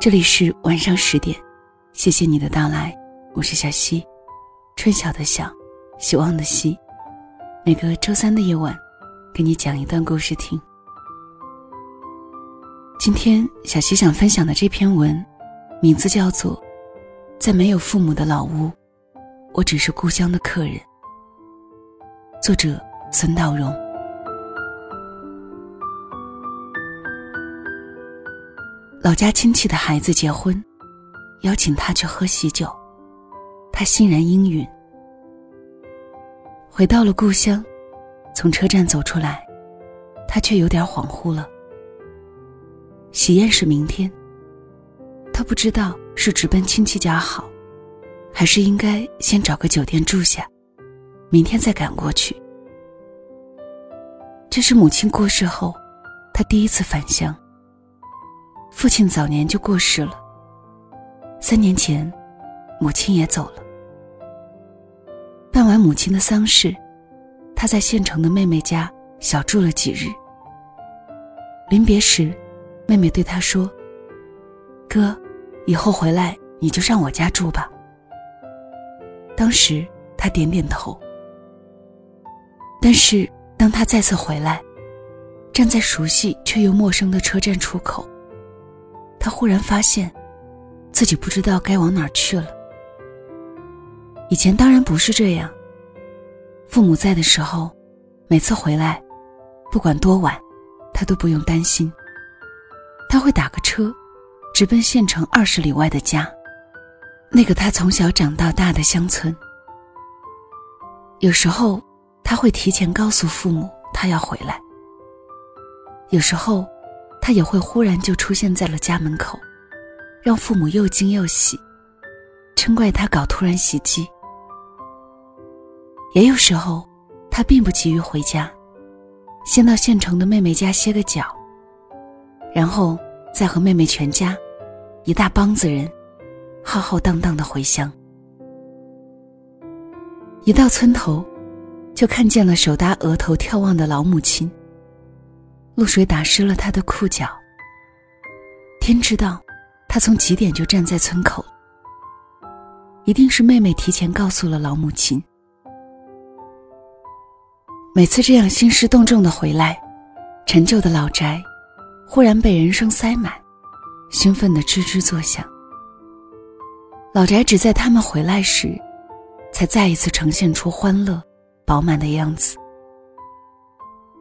这里是晚上十点，谢谢你的到来，我是小溪，春晓的晓，希望的希。每个周三的夜晚，给你讲一段故事听。今天小溪想分享的这篇文，名字叫做《在没有父母的老屋，我只是故乡的客人》。作者孙道荣。老家亲戚的孩子结婚，邀请他去喝喜酒，他欣然应允。回到了故乡，从车站走出来，他却有点恍惚了。喜宴是明天，他不知道是直奔亲戚家好，还是应该先找个酒店住下，明天再赶过去。这是母亲过世后，他第一次返乡。父亲早年就过世了。三年前，母亲也走了。办完母亲的丧事，他在县城的妹妹家小住了几日。临别时，妹妹对他说：“哥，以后回来你就上我家住吧。”当时他点点头。但是当他再次回来，站在熟悉却又陌生的车站出口。他忽然发现，自己不知道该往哪儿去了。以前当然不是这样。父母在的时候，每次回来，不管多晚，他都不用担心。他会打个车，直奔县城二十里外的家，那个他从小长到大的乡村。有时候他会提前告诉父母他要回来。有时候。他也会忽然就出现在了家门口，让父母又惊又喜，嗔怪他搞突然袭击。也有时候，他并不急于回家，先到县城的妹妹家歇个脚，然后再和妹妹全家，一大帮子人，浩浩荡荡的回乡。一到村头，就看见了手搭额头眺望的老母亲。露水打湿了他的裤脚。天知道，他从几点就站在村口。一定是妹妹提前告诉了老母亲。每次这样兴师动众的回来，陈旧的老宅忽然被人声塞满，兴奋的吱吱作响。老宅只在他们回来时，才再一次呈现出欢乐、饱满的样子。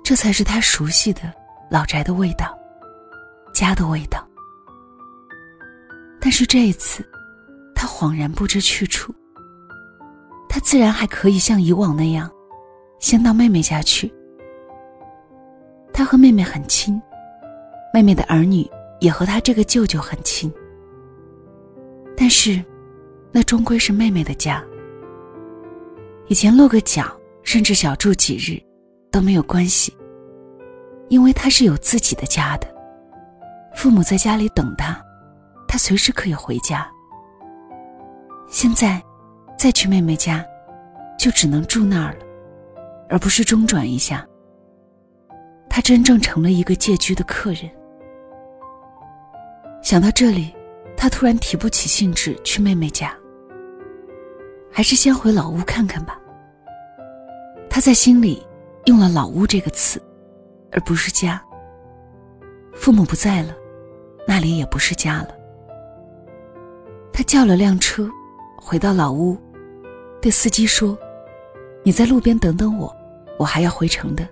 这才是他熟悉的。老宅的味道，家的味道。但是这一次，他恍然不知去处。他自然还可以像以往那样，先到妹妹家去。他和妹妹很亲，妹妹的儿女也和他这个舅舅很亲。但是，那终归是妹妹的家。以前落个脚，甚至小住几日，都没有关系。因为他是有自己的家的，父母在家里等他，他随时可以回家。现在，再去妹妹家，就只能住那儿了，而不是中转一下。他真正成了一个借居的客人。想到这里，他突然提不起兴致去妹妹家，还是先回老屋看看吧。他在心里用了“老屋”这个词。而不是家。父母不在了，那里也不是家了。他叫了辆车，回到老屋，对司机说：“你在路边等等我，我还要回城的。”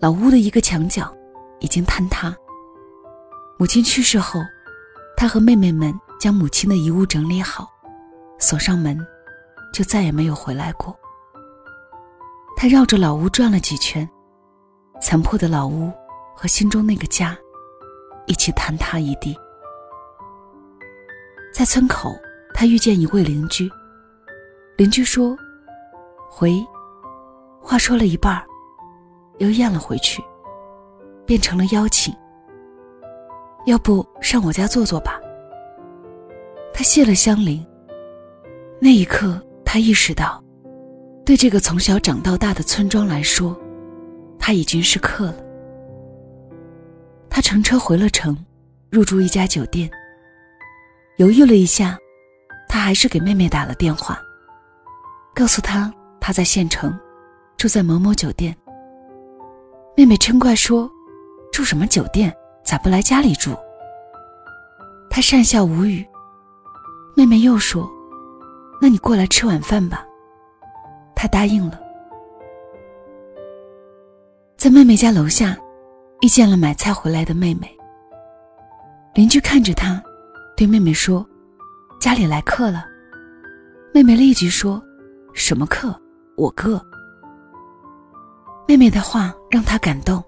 老屋的一个墙角已经坍塌。母亲去世后，他和妹妹们将母亲的遗物整理好，锁上门，就再也没有回来过。他绕着老屋转了几圈。残破的老屋和心中那个家，一起坍塌一地。在村口，他遇见一位邻居。邻居说：“回。”话说了一半，又咽了回去，变成了邀请。要不上我家坐坐吧？他谢了香邻。那一刻，他意识到，对这个从小长到大的村庄来说。他已经是客了。他乘车回了城，入住一家酒店。犹豫了一下，他还是给妹妹打了电话，告诉她他在县城，住在某某酒店。妹妹嗔怪说：“住什么酒店？咋不来家里住？”他讪笑无语。妹妹又说：“那你过来吃晚饭吧。”他答应了。在妹妹家楼下，遇见了买菜回来的妹妹。邻居看着他，对妹妹说：“家里来客了。”妹妹立即说：“什么客？我哥。”妹妹的话让他感动。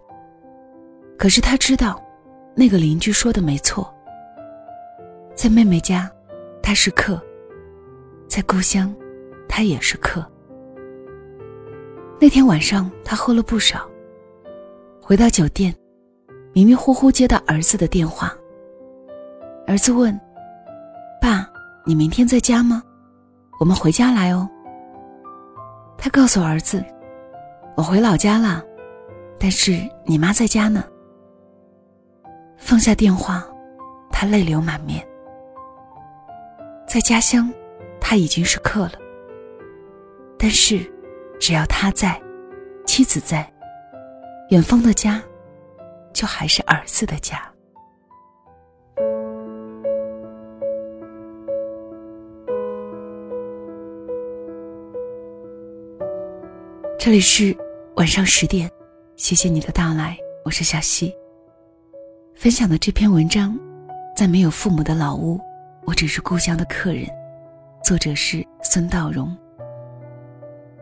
可是他知道，那个邻居说的没错。在妹妹家，他是客；在故乡，他也是客。那天晚上，他喝了不少。回到酒店，迷迷糊糊接到儿子的电话。儿子问：“爸，你明天在家吗？我们回家来哦。”他告诉儿子：“我回老家了，但是你妈在家呢。”放下电话，他泪流满面。在家乡，他已经是客了。但是，只要他在，妻子在。远方的家，就还是儿子的家。这里是晚上十点，谢谢你的到来，我是小溪。分享的这篇文章，在没有父母的老屋，我只是故乡的客人。作者是孙道荣。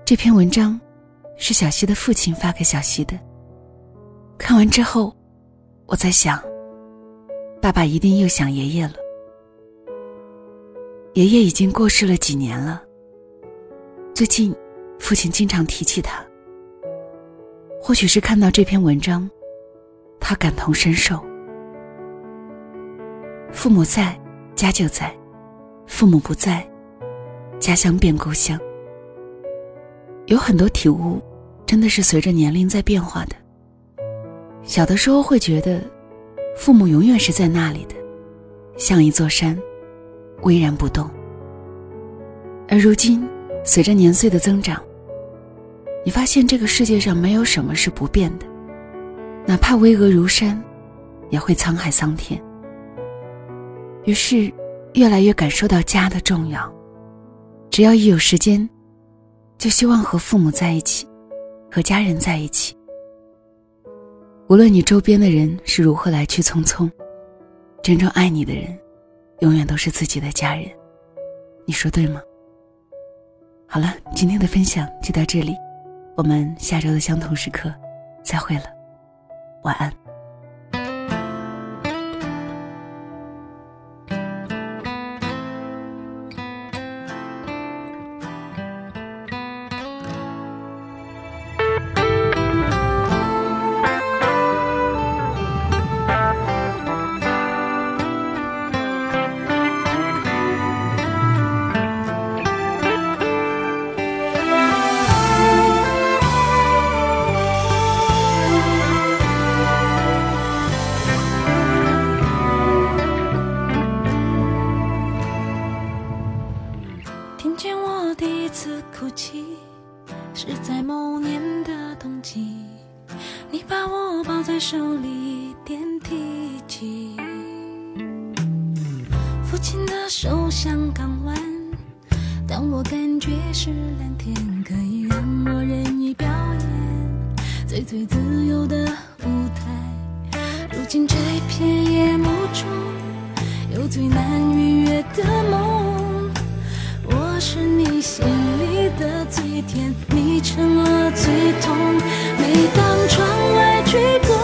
这篇文章是小溪的父亲发给小溪的。看完之后，我在想，爸爸一定又想爷爷了。爷爷已经过世了几年了。最近，父亲经常提起他。或许是看到这篇文章，他感同身受。父母在，家就在；父母不在，家乡变故乡。有很多体悟，真的是随着年龄在变化的。小的时候会觉得，父母永远是在那里的，像一座山，巍然不动。而如今，随着年岁的增长，你发现这个世界上没有什么是不变的，哪怕巍峨如山，也会沧海桑田。于是，越来越感受到家的重要。只要一有时间，就希望和父母在一起，和家人在一起。无论你周边的人是如何来去匆匆，真正爱你的人，永远都是自己的家人。你说对吗？好了，今天的分享就到这里，我们下周的相同时刻再会了，晚安。哭泣是在某年的冬季，你把我抱在手里点提起，父亲的手像港湾，但我感觉是蓝天，可以让我任意表演最最自由的舞台。如今这片夜幕中，有最难逾越的梦，我是你心的最甜，你成了最痛。每当窗外吹过。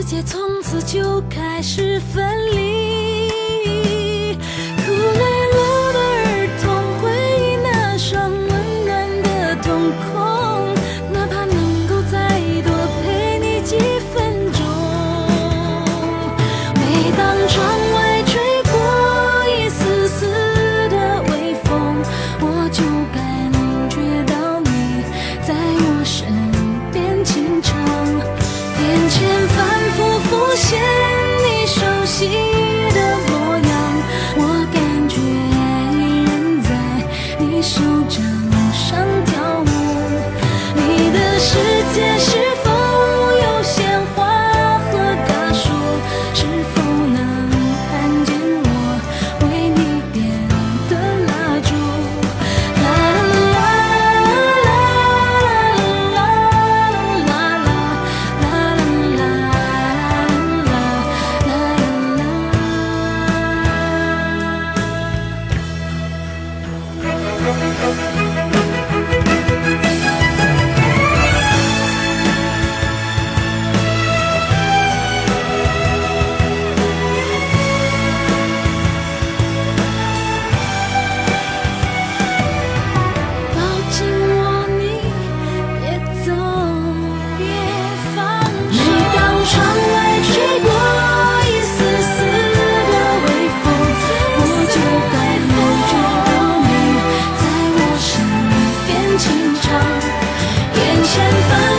世界从此就开始分离。缘分。